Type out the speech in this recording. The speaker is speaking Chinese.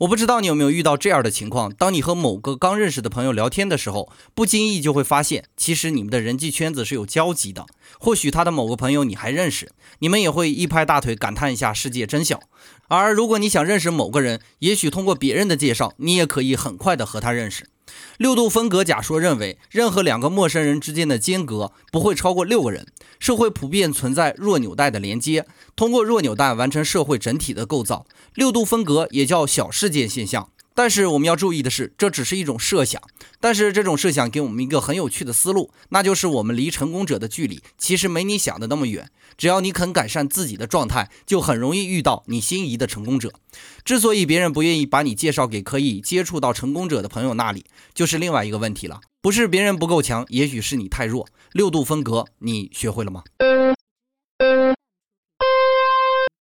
我不知道你有没有遇到这样的情况：当你和某个刚认识的朋友聊天的时候，不经意就会发现，其实你们的人际圈子是有交集的。或许他的某个朋友你还认识，你们也会一拍大腿感叹一下世界真小。而如果你想认识某个人，也许通过别人的介绍，你也可以很快的和他认识。六度分隔假说认为，任何两个陌生人之间的间隔不会超过六个人。社会普遍存在弱纽带的连接，通过弱纽带完成社会整体的构造。六度分隔也叫小事件现象。但是我们要注意的是，这只是一种设想。但是这种设想给我们一个很有趣的思路，那就是我们离成功者的距离其实没你想的那么远。只要你肯改善自己的状态，就很容易遇到你心仪的成功者。之所以别人不愿意把你介绍给可以接触到成功者的朋友那里，就是另外一个问题了。不是别人不够强，也许是你太弱。六度分隔，你学会了吗？